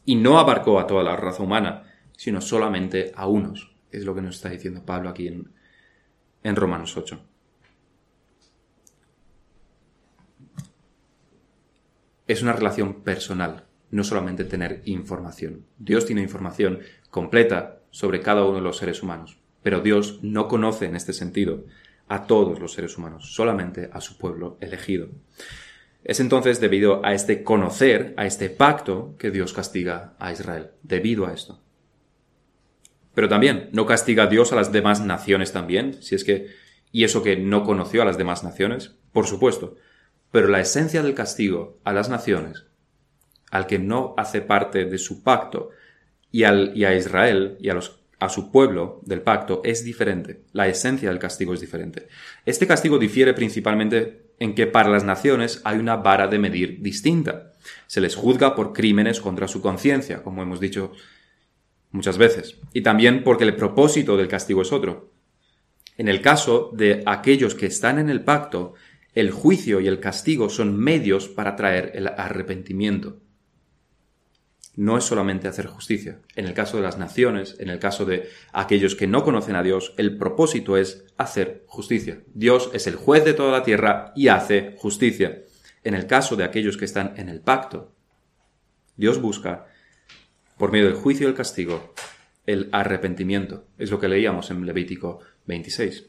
Y no abarcó a toda la raza humana, sino solamente a unos, es lo que nos está diciendo Pablo aquí en, en Romanos 8. Es una relación personal, no solamente tener información. Dios tiene información completa sobre cada uno de los seres humanos. Pero Dios no conoce en este sentido a todos los seres humanos, solamente a su pueblo elegido. Es entonces debido a este conocer, a este pacto, que Dios castiga a Israel, debido a esto. Pero también, ¿no castiga Dios a las demás naciones también? Si es que, y eso que no conoció a las demás naciones, por supuesto. Pero la esencia del castigo a las naciones, al que no hace parte de su pacto, y, a Israel y a su pueblo del pacto es diferente. La esencia del castigo es diferente. Este castigo difiere principalmente en que para las naciones hay una vara de medir distinta. Se les juzga por crímenes contra su conciencia, como hemos dicho muchas veces. Y también porque el propósito del castigo es otro. En el caso de aquellos que están en el pacto, el juicio y el castigo son medios para traer el arrepentimiento no es solamente hacer justicia. En el caso de las naciones, en el caso de aquellos que no conocen a Dios, el propósito es hacer justicia. Dios es el juez de toda la tierra y hace justicia. En el caso de aquellos que están en el pacto, Dios busca, por medio del juicio y el castigo, el arrepentimiento. Es lo que leíamos en Levítico 26.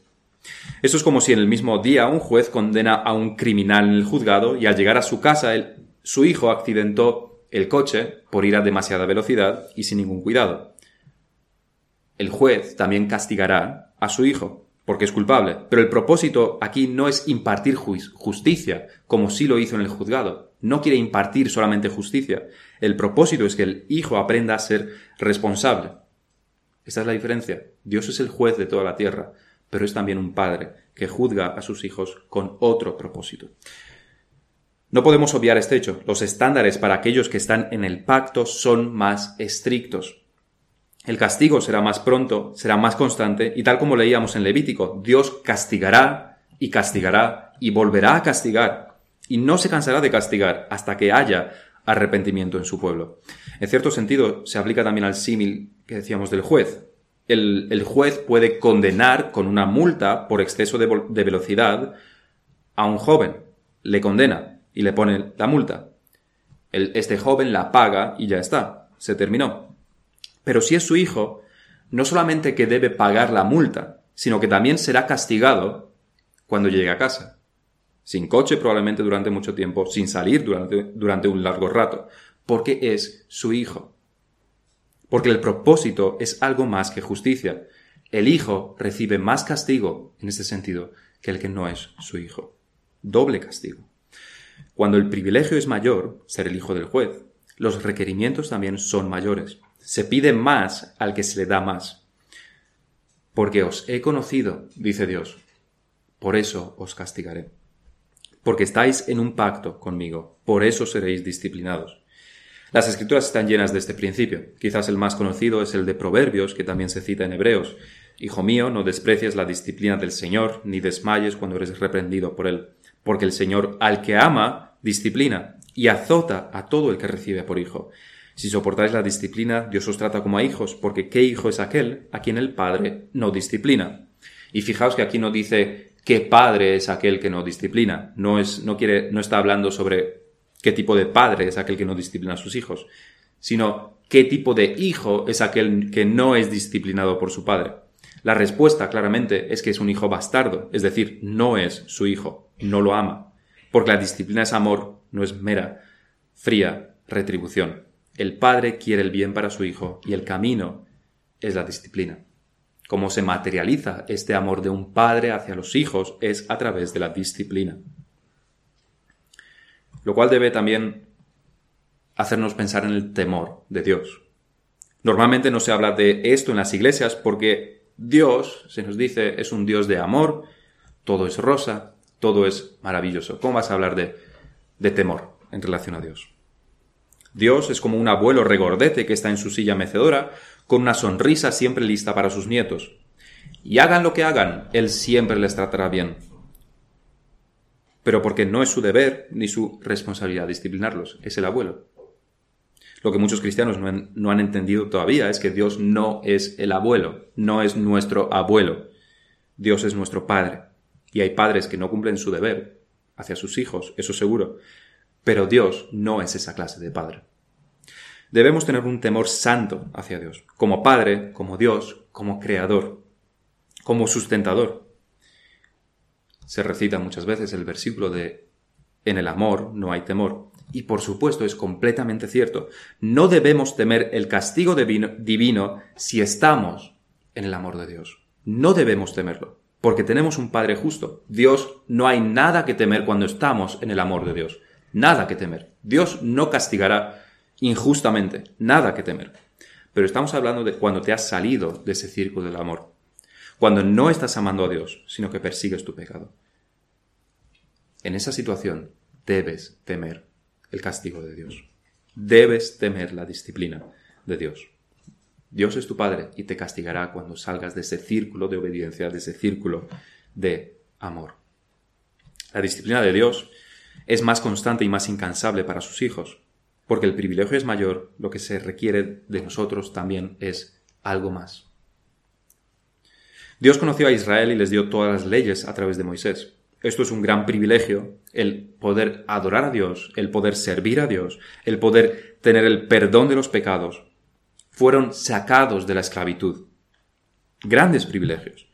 Esto es como si en el mismo día un juez condena a un criminal en el juzgado y al llegar a su casa su hijo accidentó el coche por ir a demasiada velocidad y sin ningún cuidado. El juez también castigará a su hijo, porque es culpable, pero el propósito aquí no es impartir justicia, como sí lo hizo en el juzgado. No quiere impartir solamente justicia. El propósito es que el hijo aprenda a ser responsable. Esta es la diferencia. Dios es el juez de toda la tierra, pero es también un padre que juzga a sus hijos con otro propósito. No podemos obviar este hecho. Los estándares para aquellos que están en el pacto son más estrictos. El castigo será más pronto, será más constante, y tal como leíamos en Levítico, Dios castigará y castigará y volverá a castigar, y no se cansará de castigar hasta que haya arrepentimiento en su pueblo. En cierto sentido, se aplica también al símil que decíamos del juez. El, juez puede condenar con una multa por exceso de, velocidad a un joven. Le condena y le pone la multa. Este joven la paga y ya está. Se terminó. Pero si es su hijo, no solamente que debe pagar la multa, sino que también será castigado cuando llegue a casa sin coche probablemente durante mucho tiempo, sin salir durante, durante un largo rato, porque es su hijo. Porque el propósito es algo más que justicia. El hijo recibe más castigo en ese sentido que el que no es su hijo. Doble castigo. Cuando el privilegio es mayor, ser el hijo del juez, los requerimientos también son mayores. Se pide más al que se le da más. Porque os he conocido, dice Dios, por eso os castigaré porque estáis en un pacto conmigo, por eso seréis disciplinados. Las escrituras están llenas de este principio. Quizás el más conocido es el de Proverbios, que también se cita en Hebreos. Hijo mío, no desprecies la disciplina del Señor, ni desmayes cuando eres reprendido por él, porque el Señor al que ama, disciplina, y azota a todo el que recibe por hijo. Si soportáis la disciplina, Dios os trata como a hijos, porque ¿qué hijo es aquel a quien el Padre no disciplina? Y fijaos que aquí no dice qué padre es aquel que no disciplina. No, es, no, quiere, no está hablando sobre qué tipo de padre es aquel que no disciplina a sus hijos, sino qué tipo de hijo es aquel que no es disciplinado por su padre. La respuesta claramente es que es un hijo bastardo, es decir, no es su hijo, no lo ama, porque la disciplina es amor, no es mera, fría retribución. El padre quiere el bien para su hijo y el camino es la disciplina. Cómo se materializa este amor de un padre hacia los hijos es a través de la disciplina. Lo cual debe también hacernos pensar en el temor de Dios. Normalmente no se habla de esto en las iglesias porque Dios, se nos dice, es un Dios de amor, todo es rosa, todo es maravilloso. ¿Cómo vas a hablar de, de temor en relación a Dios? Dios es como un abuelo regordete que está en su silla mecedora, con una sonrisa siempre lista para sus nietos. Y hagan lo que hagan, Él siempre les tratará bien. Pero porque no es su deber ni su responsabilidad disciplinarlos, es el abuelo. Lo que muchos cristianos no han, entendido todavía es que Dios no es el abuelo, no es nuestro abuelo. Dios es nuestro Padre. Y hay padres que no cumplen su deber hacia sus hijos, eso seguro. Pero Dios no es esa clase de Padre. Debemos tener un temor santo hacia Dios, como Padre, como Dios, como Creador, como sustentador. Se recita muchas veces el versículo de en el amor no hay temor. Y por supuesto es completamente cierto. No debemos temer el castigo divino si estamos en el amor de Dios. No debemos temerlo, porque tenemos un Padre justo. Dios no hay nada que temer cuando estamos en el amor de Dios. Nada que temer. Dios no castigará injustamente, nada que temer. Pero estamos hablando de cuando te has salido de ese círculo del amor, cuando no estás amando a Dios, sino que persigues tu pecado. En esa situación debes temer el castigo de Dios. Debes temer la disciplina de Dios. Dios es tu Padre y te castigará cuando salgas de ese círculo de obediencia, de ese círculo de amor. La disciplina de Dios es más constante y más incansable para sus hijos, porque el privilegio es mayor, lo que se requiere de nosotros también es algo más. Dios conoció a Israel y les dio todas las leyes a través de Moisés. Esto es un gran privilegio, el poder adorar a Dios, el poder servir a Dios, el poder tener el perdón de los pecados. Fueron sacados de la esclavitud. Grandes privilegios.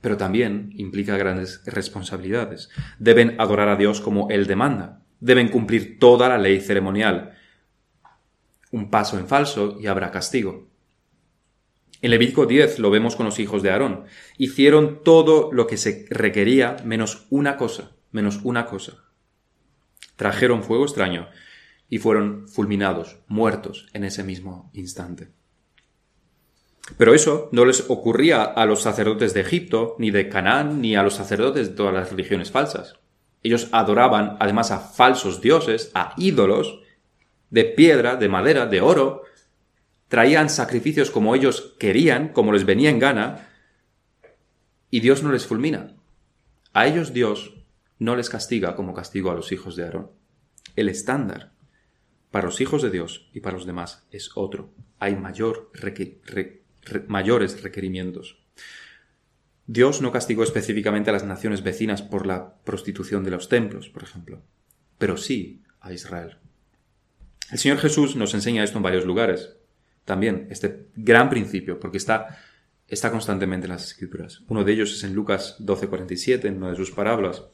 Pero también implica grandes responsabilidades. Deben adorar a Dios como Él demanda deben cumplir toda la ley ceremonial. Un paso en falso y habrá castigo. En Levítico 10 lo vemos con los hijos de Aarón. Hicieron todo lo que se requería menos una cosa, menos una cosa. Trajeron fuego extraño y fueron fulminados, muertos en ese mismo instante. Pero eso no les ocurría a los sacerdotes de Egipto, ni de Canaán, ni a los sacerdotes de todas las religiones falsas. Ellos adoraban además a falsos dioses, a ídolos, de piedra, de madera, de oro, traían sacrificios como ellos querían, como les venía en gana, y Dios no les fulmina. A ellos Dios no les castiga como castigo a los hijos de Aarón. El estándar para los hijos de Dios y para los demás es otro. Hay mayor mayores requerimientos. Dios no castigó específicamente a las naciones vecinas por la prostitución de los templos, por ejemplo, pero sí a Israel. El Señor Jesús nos enseña esto en varios lugares. También este gran principio, porque está, está constantemente en las Escrituras. Uno de ellos es en Lucas 12:47, en una de sus parábolas.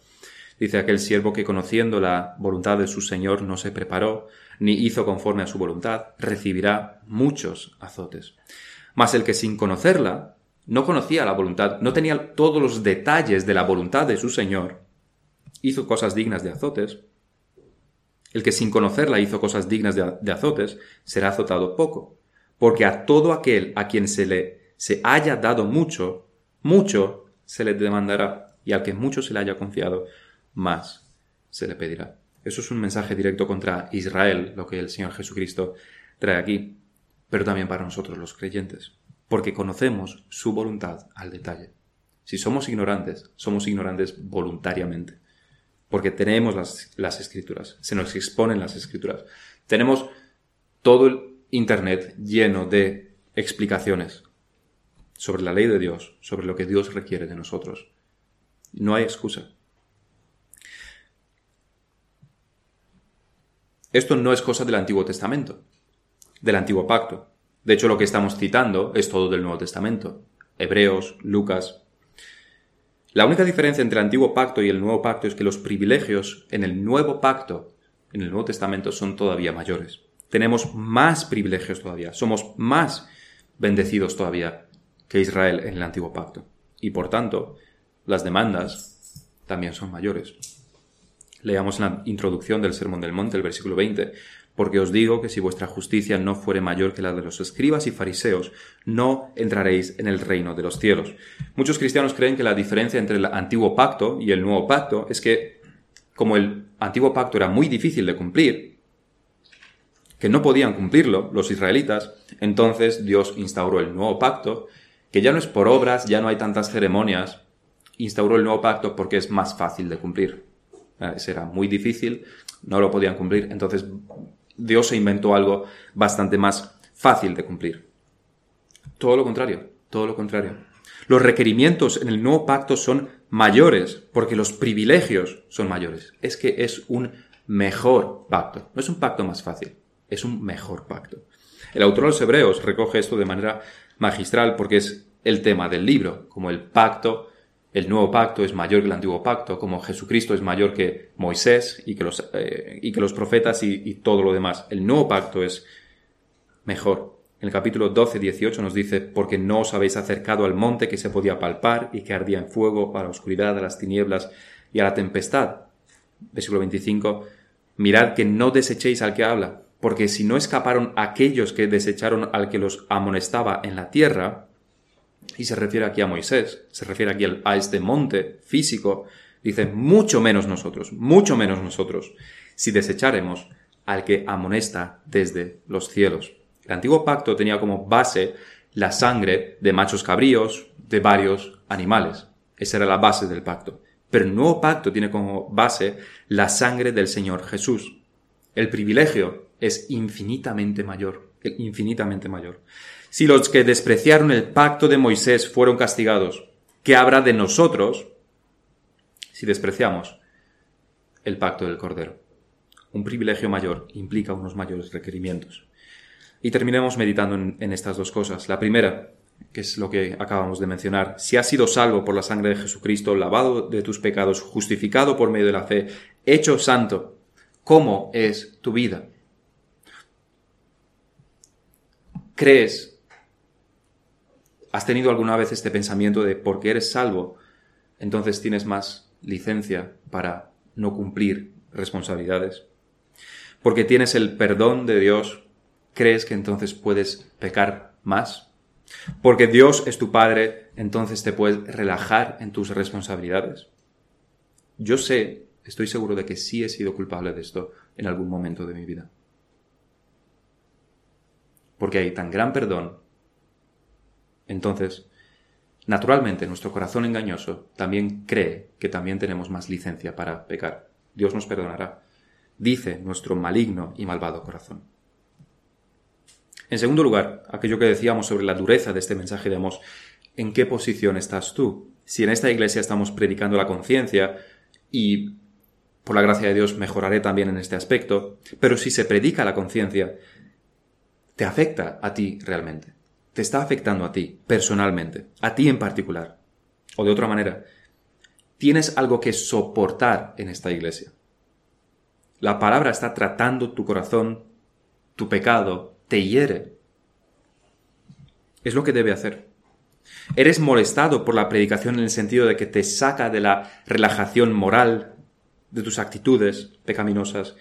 Dice aquel siervo que conociendo la voluntad de su Señor no se preparó, ni hizo conforme a su voluntad, recibirá muchos azotes. Mas el que sin conocerla, no conocía la voluntad, no tenía todos los detalles de la voluntad de su Señor, hizo cosas dignas de azotes. El que sin conocerla hizo cosas dignas de, azotes, será azotado poco. Porque a todo aquel a quien se le se haya dado mucho, mucho se le demandará, y al que mucho se le haya confiado, más se le pedirá. Eso es un mensaje directo contra Israel, lo que el Señor Jesucristo trae aquí, pero también para nosotros los creyentes, porque conocemos su voluntad al detalle. Si somos ignorantes, somos ignorantes voluntariamente, porque tenemos las, escrituras, se nos exponen las escrituras. Tenemos todo el Internet lleno de explicaciones sobre la ley de Dios, sobre lo que Dios requiere de nosotros. No hay excusa. Esto no es cosa del Antiguo Testamento, del Antiguo Pacto. De hecho, lo que estamos citando es todo del Nuevo Testamento. Hebreos, Lucas. La única diferencia entre el Antiguo Pacto y el Nuevo Pacto es que los privilegios en el Nuevo Pacto, en el Nuevo Testamento, son todavía mayores. Tenemos más privilegios todavía, somos más bendecidos todavía que Israel en el Antiguo Pacto. Y por tanto, las demandas también son mayores. Leamos la introducción del Sermón del Monte, el versículo 20. Porque os digo que si vuestra justicia no fuere mayor que la de los escribas y fariseos, no entraréis en el reino de los cielos. Muchos cristianos creen que la diferencia entre el antiguo pacto y el nuevo pacto es que, como el antiguo pacto era muy difícil de cumplir, que no podían cumplirlo los israelitas, entonces Dios instauró el nuevo pacto, que ya no es por obras, ya no hay tantas ceremonias, instauró el nuevo pacto porque es más fácil de cumplir. Eh, era muy difícil, no lo podían cumplir. Entonces Dios se inventó algo bastante más fácil de cumplir. Todo lo contrario, todo lo contrario. Los requerimientos en el nuevo pacto son mayores porque los privilegios son mayores. Es que es un mejor pacto. No es un pacto más fácil, es un mejor pacto. El autor de los Hebreos recoge esto de manera magistral porque es el tema del libro, como el pacto el nuevo pacto es mayor que el antiguo pacto, como Jesucristo es mayor que Moisés y que los, eh, y que los profetas y, todo lo demás. El nuevo pacto es mejor. En el capítulo 12, 18 nos dice, porque no os habéis acercado al monte que se podía palpar y que ardía en fuego, a la oscuridad, a las tinieblas y a la tempestad. Versículo 25, mirad que no desechéis al que habla, porque si no escaparon aquellos que desecharon al que los amonestaba en la tierra, y se refiere aquí a Moisés, se refiere aquí a este monte físico, dice, mucho menos nosotros, mucho menos nosotros, si desecharemos al que amonesta desde los cielos. El antiguo pacto tenía como base la sangre de machos cabríos, de varios animales. Esa era la base del pacto. Pero el nuevo pacto tiene como base la sangre del Señor Jesús. El privilegio es infinitamente mayor, infinitamente mayor. Si los que despreciaron el pacto de Moisés fueron castigados, ¿qué habrá de nosotros si despreciamos el pacto del Cordero? Un privilegio mayor implica unos mayores requerimientos. Y terminemos meditando en, estas dos cosas. La primera, que es lo que acabamos de mencionar, si has sido salvo por la sangre de Jesucristo, lavado de tus pecados, justificado por medio de la fe, hecho santo, ¿cómo es tu vida? ¿Crees ¿Has tenido alguna vez este pensamiento de porque eres salvo, entonces tienes más licencia para no cumplir responsabilidades? Porque tienes el perdón de Dios, ¿crees que entonces puedes pecar más? Porque Dios es tu Padre, entonces te puedes relajar en tus responsabilidades. Yo sé, estoy seguro de que sí he sido culpable de esto en algún momento de mi vida. Porque hay tan gran perdón. Entonces, naturalmente, nuestro corazón engañoso también cree que también tenemos más licencia para pecar. Dios nos perdonará, dice nuestro maligno y malvado corazón. En segundo lugar, aquello que decíamos sobre la dureza de este mensaje de Amós, ¿en qué posición estás tú? Si en esta iglesia estamos predicando la conciencia, y por la gracia de Dios mejoraré también en este aspecto, pero si se predica la conciencia, te afecta a ti realmente, te está afectando a ti personalmente, a ti en particular. O de otra manera, tienes algo que soportar en esta iglesia. La palabra está tratando tu corazón, tu pecado, te hiere. Es lo que debe hacer. Eres molestado por la predicación en el sentido de que te saca de la relajación moral de tus actitudes pecaminosas,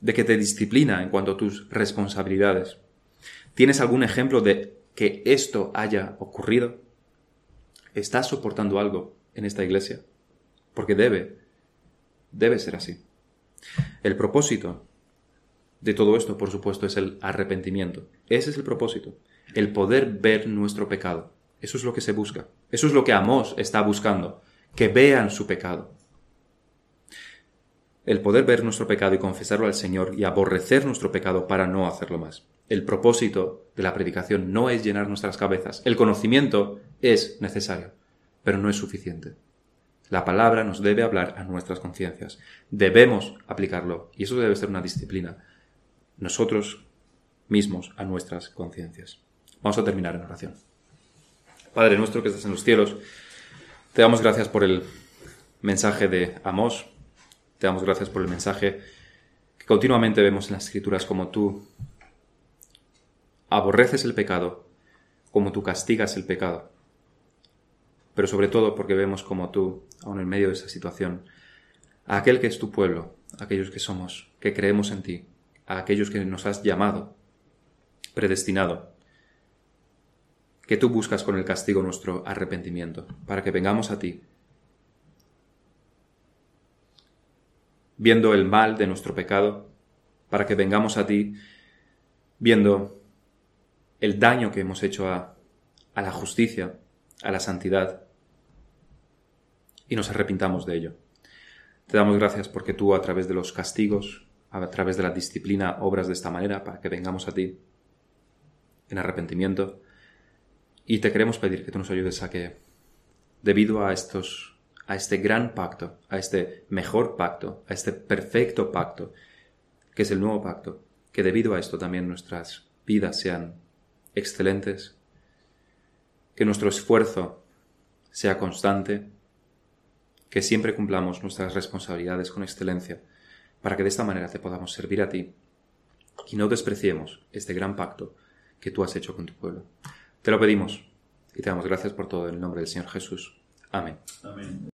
de que te disciplina en cuanto a tus responsabilidades. ¿Tienes algún ejemplo de que esto haya ocurrido? ¿Estás soportando algo en esta iglesia? Porque debe, debe ser así. El propósito de todo esto, por supuesto, es el arrepentimiento. Ese es el propósito, el poder ver nuestro pecado. Eso es lo que se busca. Eso es lo que Amós está buscando, que vean su pecado. El poder ver nuestro pecado y confesarlo al Señor y aborrecer nuestro pecado para no hacerlo más. El propósito de la predicación no es llenar nuestras cabezas. El conocimiento es necesario, pero no es suficiente. La palabra nos debe hablar a nuestras conciencias. Debemos aplicarlo y eso debe ser una disciplina nosotros mismos a nuestras conciencias. Vamos a terminar en oración. Padre nuestro que estás en los cielos, te damos gracias por el mensaje de Amós, te damos gracias por el mensaje que continuamente vemos en las escrituras como tú aborreces el pecado, como tú castigas el pecado, pero sobre todo porque vemos como tú, aun en medio de esa situación, a aquel que es tu pueblo, aquellos que somos, que creemos en ti, a aquellos que nos has llamado, predestinado, que tú buscas con el castigo nuestro arrepentimiento, para que vengamos a ti, viendo el mal de nuestro pecado, para que vengamos a ti, viendo el daño que hemos hecho a, a la justicia, a la santidad, y nos arrepintamos de ello. Te damos gracias porque tú a través de los castigos, a través de la disciplina obras de esta manera para que vengamos a ti en arrepentimiento. Y te queremos pedir que tú nos ayudes a que, debido a estos, a este gran pacto, a este mejor pacto, a este perfecto pacto, que es el nuevo pacto, que debido a esto también nuestras vidas sean excelentes, que nuestro esfuerzo sea constante, que siempre cumplamos nuestras responsabilidades con excelencia para que de esta manera te podamos servir a ti y no despreciemos este gran pacto que tú has hecho con tu pueblo. Te lo pedimos y te damos gracias por todo en el nombre del Señor Jesús. Amén. Amén.